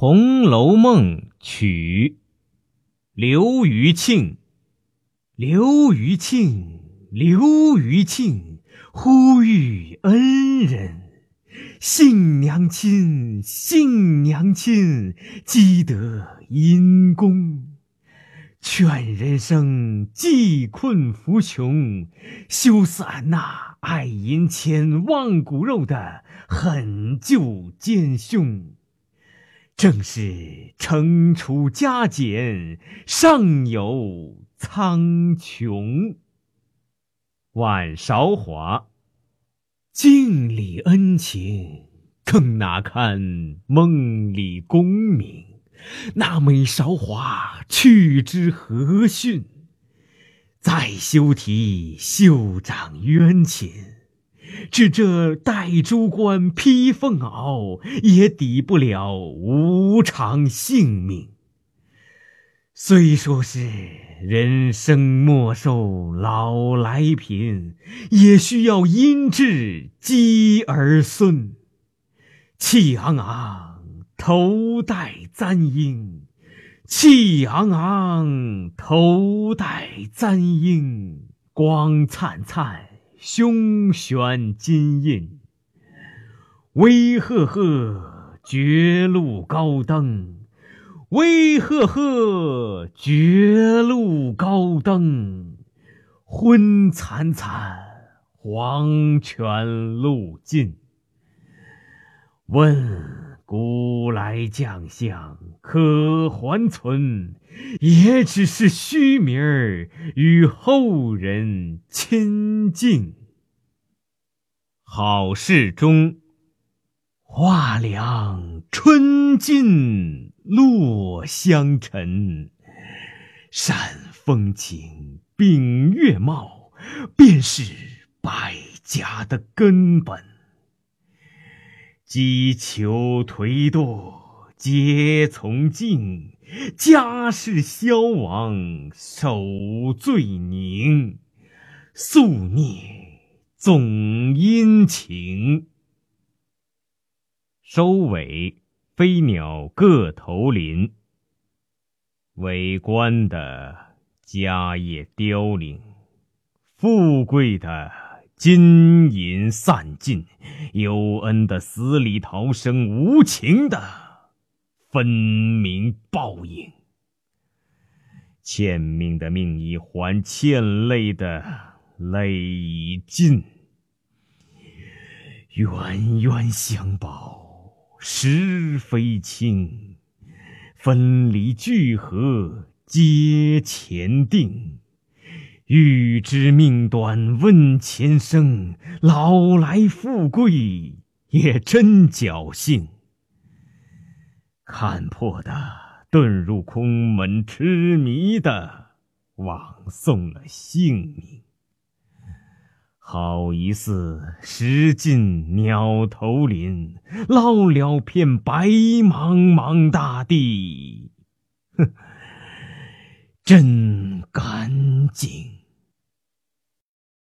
红楼梦》曲，刘余庆。刘余庆，刘余庆，呼吁恩人。信娘亲，信娘亲，积德因功。劝人生济困扶穷，休似俺那爱银钱忘骨肉的狠救奸凶。正是惩处加减，上有苍穹。晚韶华，镜里恩情，更哪堪梦里功名？那美韶华去之何逊？再修题袖长冤情，只这戴珠冠披凤袄，也抵不了无常性命。虽说是人生莫受老来贫，也需要阴质积儿孙。气昂昂。头戴簪缨，气昂昂；头戴簪缨，光灿灿，胸悬金印。威赫赫，绝路高登；威赫赫，绝路高登。昏惨惨，黄泉路尽。问。古来将相可还存，也只是虚名儿，与后人亲近。好事中，画梁春尽落香尘。山风情，秉月貌，便是百家的根本。击球颓堕皆从静，家事消亡守罪宁。宿孽总因情。收尾，飞鸟各投林。为官的家业凋零，富贵的。金银散尽，有恩的死里逃生，无情的分明报应。欠命的命已还，欠泪的泪已尽。冤冤相报实非轻，分离聚合皆前定。欲知命短问前生，老来富贵也真侥幸。看破的遁入空门，痴迷的枉送了性命。好一似石尽鸟头林，捞了片白茫茫大地，哼，真干净。